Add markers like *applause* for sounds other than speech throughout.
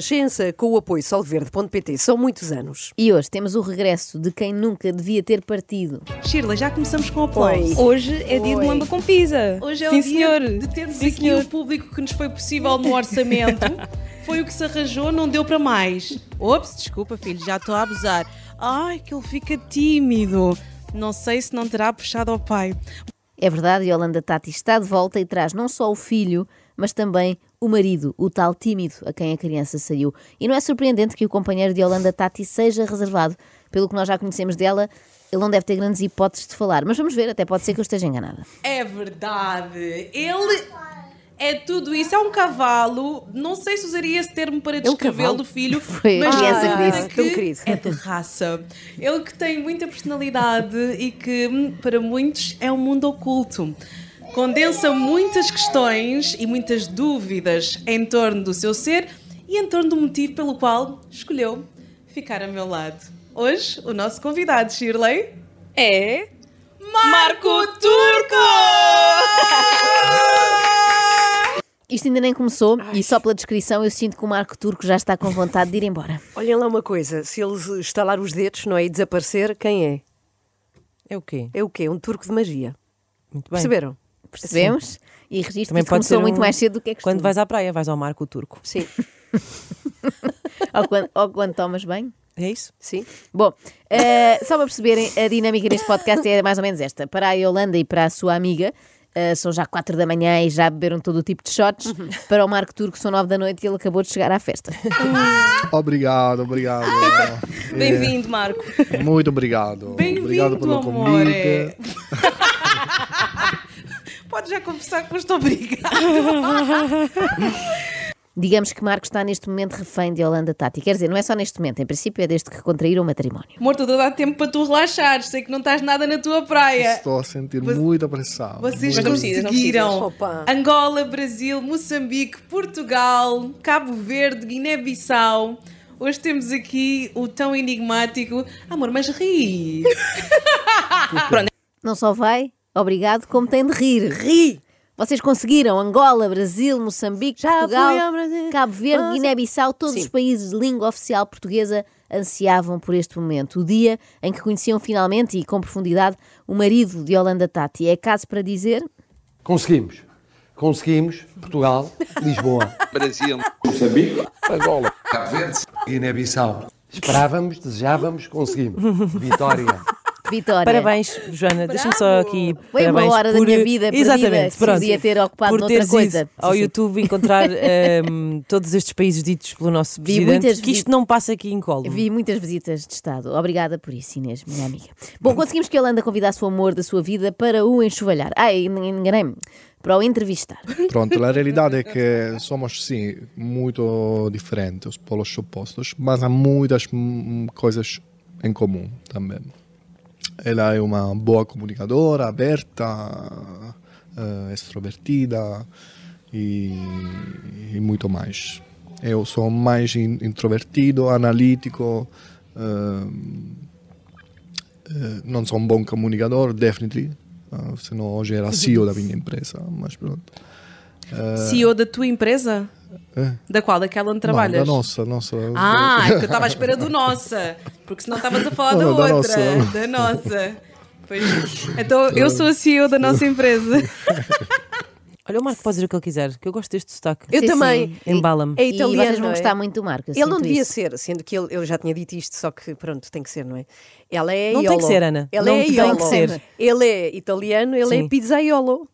Renascença com o apoio solverde.pt. São muitos anos. E hoje temos o regresso de quem nunca devia ter partido. Shirley, já começamos com aplauso. Hoje é dia de lamba com pizza. Hoje é Sim, o dia senhor. de termos Sim, aqui senhor. o público que nos foi possível no orçamento. *laughs* Foi o que se arranjou, não deu para mais. Ops, desculpa, filho, já estou a abusar. Ai, que ele fica tímido. Não sei se não terá puxado ao pai. É verdade, Yolanda Tati está de volta e traz não só o filho, mas também o marido, o tal tímido a quem a criança saiu. E não é surpreendente que o companheiro de Yolanda Tati seja reservado. Pelo que nós já conhecemos dela, ele não deve ter grandes hipóteses de falar. Mas vamos ver, até pode ser que eu esteja enganada. É verdade. Ele é tudo isso. É um cavalo. Não sei se usaria esse termo para descrevê-lo, cavalo. filho. *laughs* Foi mas criança que repara disse. Querido. É de raça. Ele que tem muita personalidade e que, hum, para muitos, é um mundo oculto. Condensa muitas questões e muitas dúvidas em torno do seu ser e em torno do motivo pelo qual escolheu ficar a meu lado. Hoje, o nosso convidado, Shirley, É. Marco Turco! *laughs* Isto ainda nem começou e só pela descrição eu sinto que o Marco Turco já está com vontade de ir embora. Olhem lá uma coisa, se eles estalar os dedos, não é? E desaparecer, quem é? É o quê? É o quê? Um turco de magia. Muito bem. Perceberam? Percebemos? E registro que Também isto pode começou ser muito um- mais cedo do que é costume. Quando vais à praia, vais ao Marco Turco. Sim, *laughs* *laughs* ou, quando, ou quando tomas bem. É isso? sim. Bom, eh, só para perceberem, a dinâmica deste podcast é mais ou menos esta. Para a Yolanda e para a sua amiga, eh, são já 4 da manhã e já beberam todo o tipo de shots. Para o Marco Turco são 9 da noite e ele acabou de chegar à festa. *laughs* Obrigado, obrigado. Bem-vindo, Marco. É, muito obrigado. Bem-vindo, obrigado pelo amor. convite. Pode já confessar que foste obrigado. *laughs* Digamos que Marco está neste momento refém de Yolanda Tati. Quer dizer, não é só neste momento, em princípio é desde que contraíram o matrimónio. Amor, estou a dar tempo para tu relaxares. Sei que não estás nada na tua praia. Estou a sentir muito apressado. Vocês precisas, não conseguiram. Angola, Brasil, Moçambique, Portugal, Cabo Verde, Guiné-Bissau. Hoje temos aqui o tão enigmático. Amor, mas ri. *laughs* Não só vai, obrigado, como tem de rir. Ri! Vocês conseguiram Angola, Brasil, Moçambique, Já Portugal, Brasil. Cabo Verde, Ah, Guiné-Bissau, todos Sim. os países de língua oficial portuguesa ansiavam por este momento, o dia em que conheciam finalmente e com profundidade o marido de Yolanda Tati. É caso para dizer Conseguimos. Conseguimos. Portugal, Lisboa, *laughs* Brasil, Angola, Cabo Verde, Guiné-Bissau. Esperávamos, desejávamos, conseguimos. Vitória. Vitória. Parabéns, Joana. Deixa-me só aqui. Foi uma hora da por- minha vida perdida Exatamente, pronto. podia ter ocupado por noutra coisa. ido ao. YouTube encontrar *laughs* ehm, todos estes países ditos pelo nosso Vi presidente. muitas que isto não passa aqui em colo. Vi muitas visitas de Estado. Obrigada por isso, Inês, minha amiga. Bom, conseguimos que a Yolanda convidasse o amor da sua vida para o enxovalhar. Ai, enganei-me. Para o entrevistar. Pronto, a *laughs* realidade é que somos, sim, muito diferentes, os polos opostos, mas há muitas hum, coisas em comum também. Ela é uma boa comunicadora, aberta, eh, extrovertida e, e muito mais. Eu sou mais in- introvertido, analítico, eh, não sou um bom comunicador, definitely. Ah, senão hoje era CEO da *laughs* minha empresa, mas pronto. CEO da tua empresa? É. Da qual? Daquela onde trabalhas? Não, da nossa, nossa. Ah, é que eu estava à espera do nossa. Porque senão estavas a falar da Não, da outra. nossa. Da nossa. Pois, então eu sou a CEO da nossa empresa. *laughs* Olha, o Marco pode dizer o que ele quiser, que eu gosto deste sotaque. Eu Sim, também. Embala-me. É e italiano. vocês vão não é? gostar muito do Marco. Ele não devia isso. ser, sendo que ele, eu já tinha dito isto, só que pronto, tem que ser, não é? Ela é Não tem Iolo. que ser, Ana. Ela Não é tem Iolo. que ser. Ele é italiano, ele é Sim. pizzaiolo.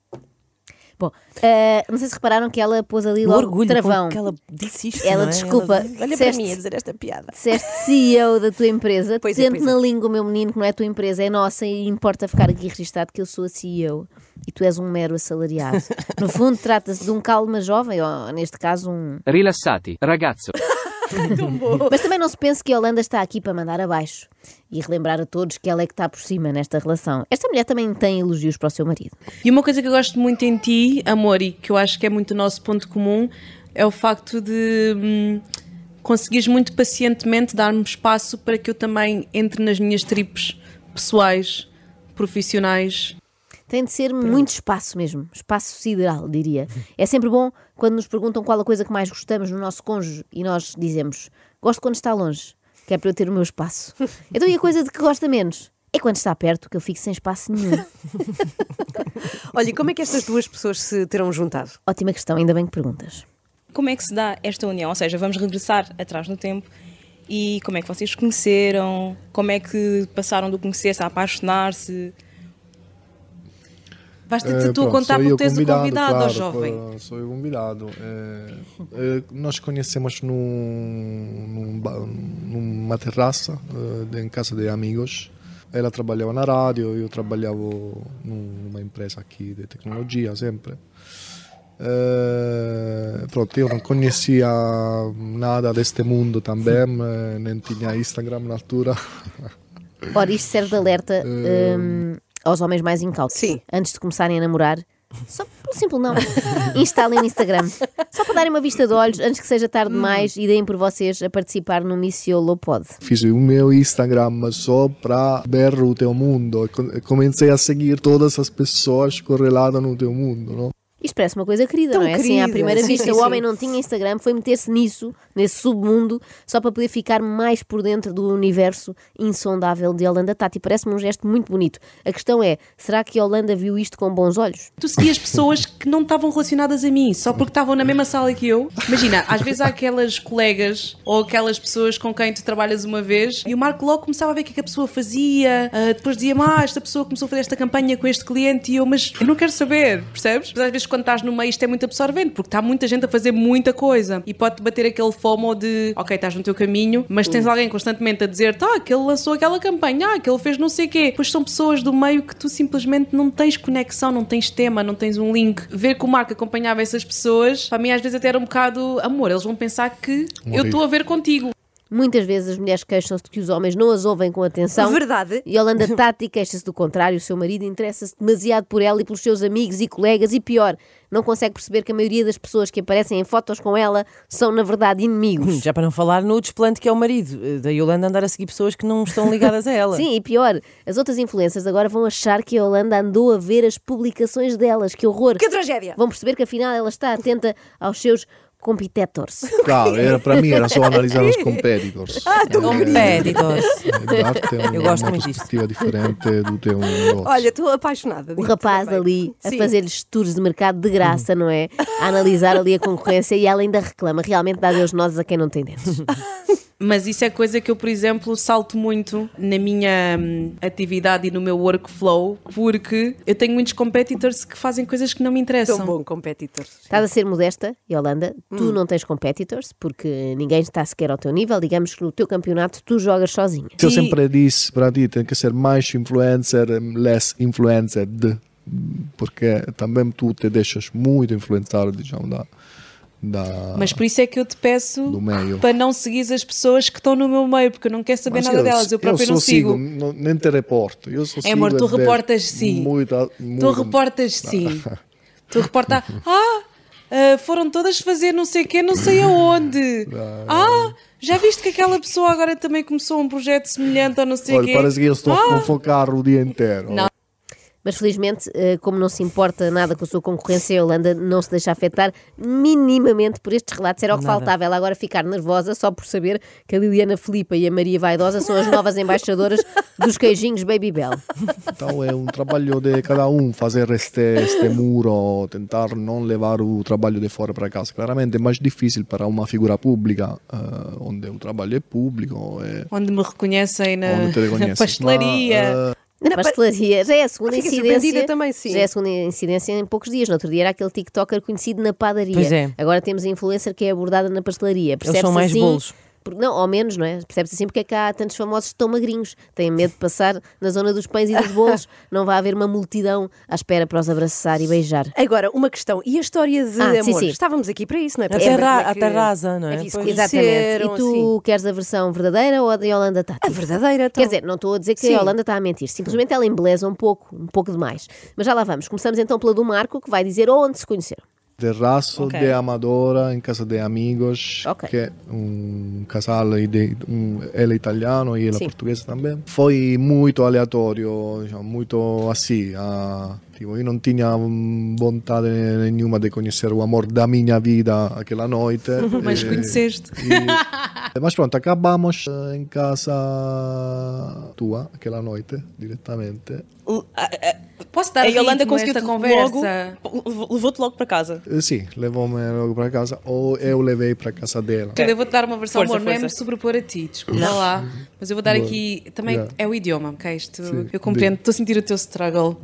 Bom, eh, não sei se repararam que ela pôs ali O logo orgulho travão. que ela disse isto. Ela, não é? desculpa, Ela- olha para mim a dizer esta piada. Disseste CEO da tua empresa, Pois é, tente é. na língua, meu menino, que não é a tua empresa, é nossa e importa ficar aqui registado que eu sou a CEO e tu és um mero assalariado. *laughs* No fundo, trata-se de um calma jovem, ou neste caso, um. rilassati, ragazzo. *laughs* Mas também não se pense que a Holanda está aqui para mandar abaixo e relembrar a todos que ela é que está por cima nesta relação. Esta mulher também tem elogios para o seu marido. E uma coisa que eu gosto muito em ti, amor, e que eu acho que é muito o nosso ponto comum, é o facto de hum, conseguires muito pacientemente dar-me espaço para que eu também entre nas minhas tripes pessoais, profissionais. Tem de ser muito espaço mesmo, espaço sideral, diria. É sempre bom quando nos perguntam qual a coisa que mais gostamos no nosso cônjuge e nós dizemos: Gosto quando está longe, que é para eu ter o meu espaço. *laughs* Então, e a coisa de que gosta menos? É quando está perto que eu fico sem espaço nenhum. *laughs* Olha, e como é que estas duas pessoas se terão juntado? Ótima questão, ainda bem que perguntas. Como é que se dá esta união? Ou seja, vamos regressar atrás no tempo e como é que vocês se conheceram? Como é que passaram do conhecer-se a apaixonar-se? Basta-te Eh, tu a contar porque és o convidado, claro, jovem. Sou eu convidado. Eh, eh, nós conhecemos num, num numa terraça de- em casa de amigos. Ela trabalhava na rádio, eu trabalhava num- numa empresa aqui de tecnologia sempre. Eh, pronto, eu não conhecia nada deste mundo também, nem tinha Instagram na altura. Ora, isto serve de alerta hum, *laughs* aos homens mais incautos. Sim. Antes de começarem a namorar, só por um simples não, instalem o Instagram. Só para darem uma vista de olhos antes que seja tarde demais e deem por vocês a participar no Missiolo Pod. Fiz o meu Instagram só para ver o teu mundo. Co- Comecei a seguir todas as pessoas correladas no teu mundo, não? Isto parece uma coisa querida, Tão não é? Assim, à querida, primeira sim, vista, sim, o sim. homem não tinha Instagram, foi meter-se nisso, nesse submundo, só para poder ficar mais por dentro do universo insondável de Yolanda Tati. Parece-me um gesto muito bonito. A questão é, será que Yolanda viu isto com bons olhos? Tu seguias pessoas que não estavam relacionadas a mim, só porque estavam na mesma sala que eu. Imagina, às vezes há aquelas colegas ou aquelas pessoas com quem tu trabalhas uma vez e o Marco logo começava a ver o que, é que a pessoa fazia, ah, depois dizia, ah, esta pessoa começou a fazer esta campanha com este cliente e eu, mas eu não quero saber, percebes? Mas às vezes quando estás no meio isto é muito absorvente, porque está muita gente a fazer muita coisa e pode-te bater aquele FOMO de, ok, estás no teu caminho, mas tens alguém constantemente a dizer, tá, que ele lançou aquela campanha, ah, que ele fez não sei o quê. Pois são pessoas do meio que tu simplesmente não tens conexão, não tens tema, não tens um link. Ver que o Marco acompanhava essas pessoas, para mim às vezes até era um bocado amor, eles vão pensar que eu estou a ver contigo. Muitas vezes as mulheres queixam-se de que os homens não as ouvem com atenção. Verdade. E Yolanda Tati queixa-se do contrário. O seu marido interessa-se demasiado por ela e pelos seus amigos e colegas. E pior, não consegue perceber que a maioria das pessoas que aparecem em fotos com ela são, na verdade, inimigos. Já para não falar no desplante que é o marido, eh, da Yolanda andar a seguir pessoas que não estão ligadas a *laughs* ela. Sim, e pior, as outras influências agora vão achar que a Yolanda andou a ver as publicações delas. Que horror! Que tragédia! Vão perceber que afinal ela está atenta aos seus competitors. *laughs* Claro, era, para mim era só analisar os *laughs* competitors. Ah, Eh, Competitors. Dar-te Eu uma, gosto uma perspectiva diferente do teu *laughs* negócio. Olha, estou apaixonada. O rapaz também. ali a fazer-lhes tours de mercado de graça, não é? A analisar ali a concorrência e ela ainda reclama. Realmente dá Deus nozes a quem não tem dentes. Mas isso é coisa que eu, por exemplo, salto muito na minha hum, atividade e no meu workflow, porque eu tenho muitos competitors que fazem coisas que não me interessam. Tão bom competitor. Estás a ser modesta, Yolanda. Tu Hum. não tens competitors, porque ninguém está sequer ao teu nível. Digamos que no teu campeonato tu jogas sozinha. Eu E- sempre disse para ti, tem que ser mais influencer, less influenced, porque também tu te deixas muito influenciar, digamos, da, da Mas por isso é que eu te peço para não seguir as pessoas que estão no meu meio, porque eu não quero saber Mas nada delas, eu próprio só não sigo. não- nem te reporto. Eu só É, amor, sigo tu reportas sim. Muita, Tu muito- reportas sim. *laughs* tu reportas. Ah, ah, foram todas fazer não sei o quê, não sei aonde. Ah, já viste que aquela pessoa agora também começou um projeto semelhante ou não sei o Olha, quê? parece que eu estou Ah, a focar o dia inteiro. Não. Mas felizmente, eh, como não se importa nada com a sua concorrência, a Yolanda não se deixa afetar minimamente por estes relatos. Era o que Nada. faltava. Ela agora ficar nervosa só por saber que a Liliana Filipa e a Maria Vaidosa são as novas embaixadoras *laughs* dos queijinhos Baby Bell. Então é um trabalho de cada um fazer este, este muro, tentar não levar o trabalho de fora para casa. Claramente é mais difícil para uma figura pública, ah, onde o trabalho é público, é, Onde me reconhecem na, onde te *laughs* na pastelaria. Mas, ah, Na pastelaria. Já é a segunda Fica incidência. também. Já é a segunda incidência em poucos dias. No outro dia era aquele TikToker conhecido na padaria. Pois é. Agora temos a influencer que é abordada na pastelaria. Eles são mais assim, bolos. Por- Não, ao menos, não é? Percebe-se assim porque é que há tantos famosos tão magrinhos. Têm medo de passar na zona dos pães e dos bolos. *laughs* não vai haver uma multidão à espera para os abraçar e beijar. Agora, uma questão. E a história de Ah, sim, amor? sim. Estávamos aqui para isso, não é? A Para é a que- terra rasa, não é? é. Exatamente. E tu assim. queres a versão verdadeira ou a da Yolanda Tati? A verdadeira, então. Quer dizer, não estou a dizer que Sim. a Yolanda está a mentir, simplesmente ela embeleza um pouco, um pouco demais. Mas já lá vamos. Começamos então pela do Marco, que vai dizer onde se conheceram. Terraço Ok. de Amadora em casa de amigos, Ok. que é um casal, um, ele é italiano e ela Sim. portuguesa também. Foi muito aleatório, muito assim, a Io non tinha vontade nenhuma de conhecer o amor da minha vida aquela noite. *laughs* Mas Eh, conheceste. e- Mas pronto, acabamos eh, em casa tua aquela noite, diretamente. Posso dar A Yolanda conseguiu esta logo, conversa? levou-te logo para casa. Eh, Sì, levou-me logo para casa ou eu levei para casa dela. Eu vou-te dar uma versão, Força, amor, não é me força. sobrepor a ti, desculpa lá. Mas eu vou dar Boa. aqui, também Yeah. é o idioma, ok? Isto, Sim. eu compreendo, estou a sentir o teu struggle.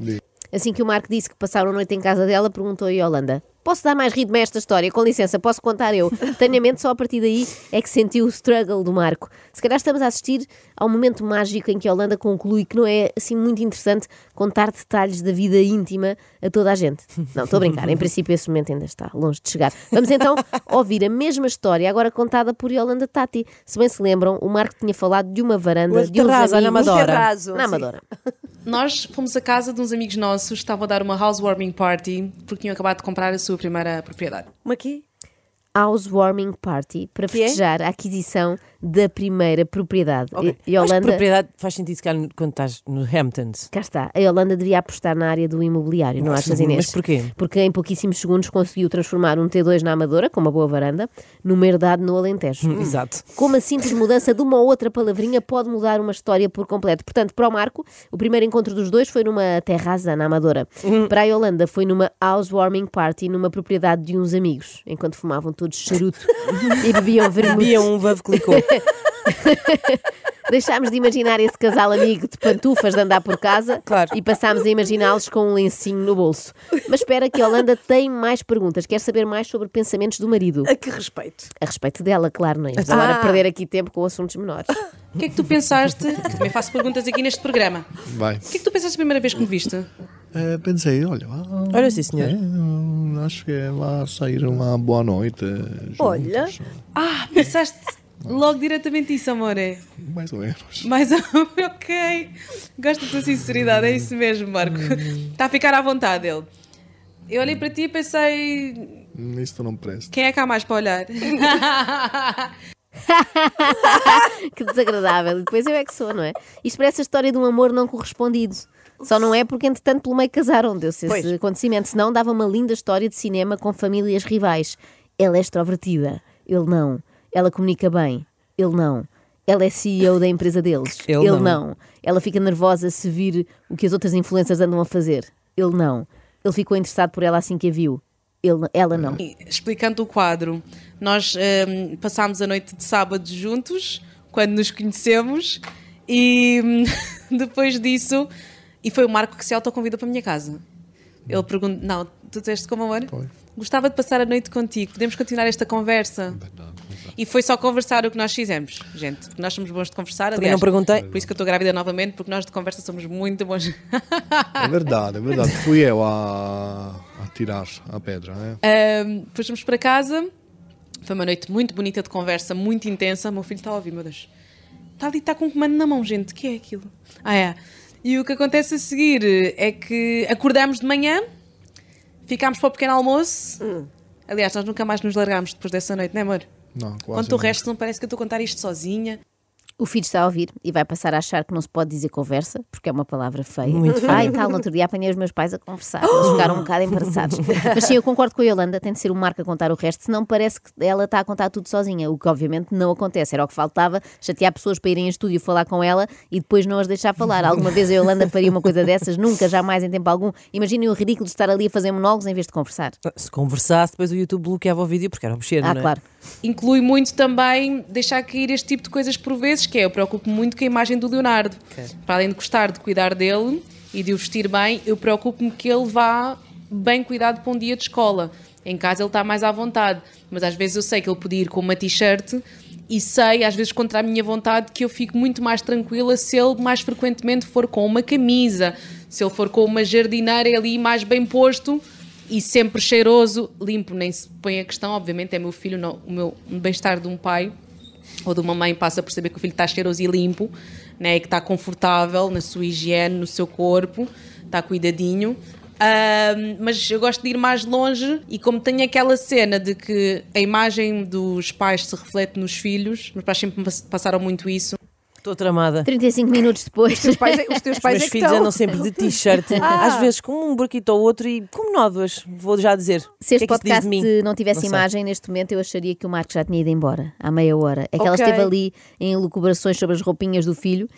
Assim que o Marco disse que passaram a noite em casa dela, perguntou a Yolanda: Posso dar mais ritmo a esta história? Com licença, posso contar eu. *laughs* Tenho a mente só a partir daí é que sentiu o struggle do Marco. Se calhar estamos a assistir ao momento mágico em que a Yolanda conclui que não é assim muito interessante contar detalhes da vida íntima a toda a gente. Não, estou a brincar. Em princípio, esse momento ainda está longe de chegar. Vamos então ouvir a mesma história, agora contada por Yolanda Tati. Se bem se lembram, o Marco tinha falado de uma varanda O de uns terraço, na amigos. Amadora. Terraço, Na. Amadora. Nós fomos a casa de uns amigos nossos, estavam a dar uma housewarming party, porque tinham acabado de comprar a sua primeira propriedade. Uma aqui? housewarming party para Que é? festejar a aquisição da primeira propriedade. Ok. E, e Holanda, propriedade faz sentido se calhar quando estás no Hamptons. cá está, a Holanda devia apostar na área do imobiliário, não achas Inês? Mas porquê? Porque em pouquíssimos segundos conseguiu transformar um T2 na Amadora, com uma boa varanda, numa herdade no Alentejo. Hum, Exato. Como a simples mudança de uma ou outra palavrinha pode mudar uma história por completo. Portanto, para o Marco, o primeiro encontro dos dois foi numa terraça na Amadora. Para a Yolanda, foi numa housewarming party numa propriedade de uns amigos, enquanto fumavam todos charuto *laughs* e bebiam vermelho. Bia um vavo clicou. *laughs* Deixámos de imaginar esse casal amigo de pantufas de andar por casa Claro. e passámos a imaginá-los com um lencinho no bolso. Mas espera que a Holanda tem mais perguntas. Quer saber mais sobre pensamentos do marido. A que respeito? A respeito dela, claro, não é? Vamos agora Ah. perder aqui tempo com assuntos menores. O que é que tu pensaste? que também faço perguntas aqui neste programa. Vai. O que é que tu pensaste a primeira vez que me viste? Eh, pensei, olha, ah, Olha sim, senhor. eh, acho que vai sair uma boa noite. juntos. Olha. Ah, pensaste logo diretamente isso, amor. É? Mais ou menos. Mas, *laughs* ok. Gosto da tua sinceridade, é isso mesmo, Marco. Está a ficar à vontade ele. Eu olhei para ti e pensei, Hum, Isto não presta. quem é que há mais para olhar? *laughs* Que desagradável. E depois eu é que sou, não é? Isto parece a história de um amor não correspondido. Só não é porque, entretanto, pelo meio casaram, deu-se esse Pois. acontecimento. Senão dava uma linda história de cinema com famílias rivais. Ela é extrovertida, ele não. Ela comunica bem, ele não. Ela é CEO da empresa deles, *laughs* Ele ele, não. não. Ela fica nervosa se vir o que as outras influências andam a fazer, ele não. Ele ficou interessado por ela assim que a viu, ele, ela não. Explicando o quadro, nós hum, passámos a noite de sábado juntos, quando nos conhecemos, e hum, *laughs* depois disso, e foi o Marco que se autoconvidou para a minha casa. Ele pergunta: Não, tu disseste como amor? Foi. Gostava de passar a noite contigo, podemos continuar esta conversa? E foi só conversar o que nós fizemos, gente, porque nós somos bons de conversar. Também aliás, não perguntei. Por isso que eu estou grávida novamente, porque nós de conversa somos muito bons. É verdade, é verdade. Fui eu a, a tirar a pedra. Eh? Um, fomos para casa. Foi uma noite muito bonita de conversa, muito intensa. O meu filho está a ouvir, meu Deus. Está ali, está com um comando na mão, gente. O que é aquilo? Ah, é. E o que acontece a seguir é que acordamos de manhã, ficámos para o pequeno almoço. Aliás, nós nunca mais nos largámos depois dessa noite, não é, amor? Não, quase Quanto o resto, não parece que eu estou a contar isto sozinha. O filho está a ouvir e vai passar a achar que não se pode dizer conversa, porque é uma palavra feia. Muito feia. Ah, e tal, no outro dia apanhei os meus pais a conversar. Eles ficaram um bocado embaraçados. *laughs* Mas sim, eu concordo com a Yolanda, tem de ser o Marco a contar o resto, senão parece que ela está a contar tudo sozinha, o que obviamente não acontece. Era o que faltava, chatear pessoas para irem em estúdio falar com ela e depois não as deixar falar. Alguma vez a Yolanda faria uma coisa dessas? Nunca, jamais, em tempo algum. Imaginem o ridículo de estar ali a fazer monólogos em vez de conversar. Se conversasse, depois o YouTube bloqueava o vídeo porque era obsceno, Ah, não é? claro. Inclui muito também deixar cair este tipo de coisas por vezes, que é eu preocupo-me muito com a imagem do Leonardo. Para além de gostar de cuidar dele e de o vestir bem, eu preocupo-me que ele vá bem cuidado para um dia de escola. Em casa ele está mais à vontade, mas às vezes eu sei que ele podia ir com uma t-shirt e sei, às vezes contra a minha vontade, que eu fico muito mais tranquila se ele mais frequentemente for com uma camisa, se ele for com uma jardineira ali mais bem posto e sempre cheiroso, limpo, nem se põe a questão, obviamente é meu filho, não, o meu bem-estar de um pai ou de uma mãe passa por saber que o filho está cheiroso e limpo, né, e que está confortável na sua higiene, no seu corpo, está cuidadinho. Ahm, mas eu gosto de ir mais longe e como tenho aquela cena de que a imagem dos pais se reflete nos filhos, meus pais sempre passaram muito isso, Estou tramada. 35 minutos depois. Os teus pais, é- os teus Os pais meus é que filhos estão. andam sempre de t-shirt, *laughs* Ah. às vezes com um buraquito ou outro e como nódoas, vou já dizer. Se este que é que podcast não tivesse Não imagem, neste momento eu acharia que o Marco já tinha ido embora, há meia hora. É que ela Ok. esteve ali em elucubrações sobre as roupinhas do filho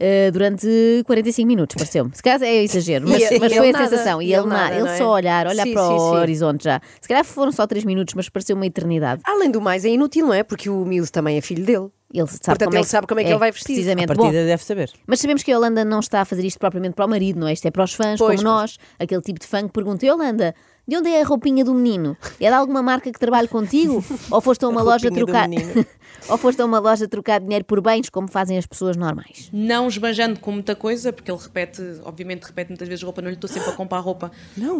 eh, durante 45 minutos, pareceu-me. Se calhar é exagero, mas, E- mas e foi a nada, sensação. E e ele, ele nada, ele é? só olhar, olhar Sim, para sim, o sim. horizonte já. Se calhar foram só 3 minutos, mas pareceu uma eternidade. Além do mais, é inútil, não é? Porque o miúdo também é filho dele. Ele sabe Portanto, como é ele sabe como é que ele vai vestir. A Precisamente. Bom, partida deve saber. Mas sabemos que a Holanda não está a fazer isto propriamente para o marido, não é? Isto é para os fãs, Pois, como nós. Aquele tipo de fã que pergunta: "E, Holanda, de onde é a roupinha do menino? É de alguma marca que trabalha contigo? Ou foste a uma *laughs* A loja trocar. *laughs* Ou foste a uma loja trocar dinheiro por bens, como fazem as pessoas normais? Não esbanjando com muita coisa, porque ele repete, obviamente repete muitas vezes roupa, não lhe estou sempre a comprar roupa.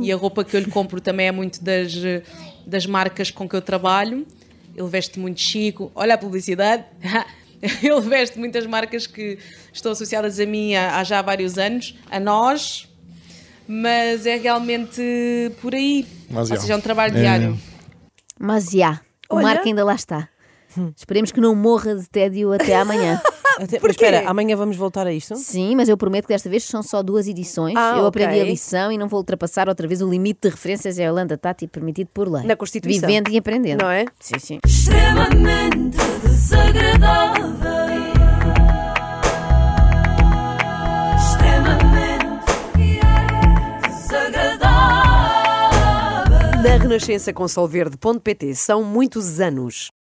E a roupa que eu lhe compro também é muito das, das marcas com que eu trabalho. Ele veste muito chico. Olha a publicidade. *laughs* Ele veste muitas marcas que estão associadas a mim há, há já vários anos, a nós, mas é realmente por aí. Mas Ou já. seja, é um trabalho É. diário. Mas já, o Olha. Marco ainda lá está. Esperemos que não morra de tédio até amanhã. *laughs* Até, mas espera, amanhã vamos voltar a isto? Sim, mas eu prometo que desta vez são só duas edições. Ah, eu ok. aprendi a lição e não vou ultrapassar outra vez o limite de referências à Holanda Tati permitido por lei. Na Constituição. Vivendo e aprendendo. Não é? Sim, sim. extremamente desagradável. Extremamente desagradável. Na Renascença com Solverde.pt são muitos anos.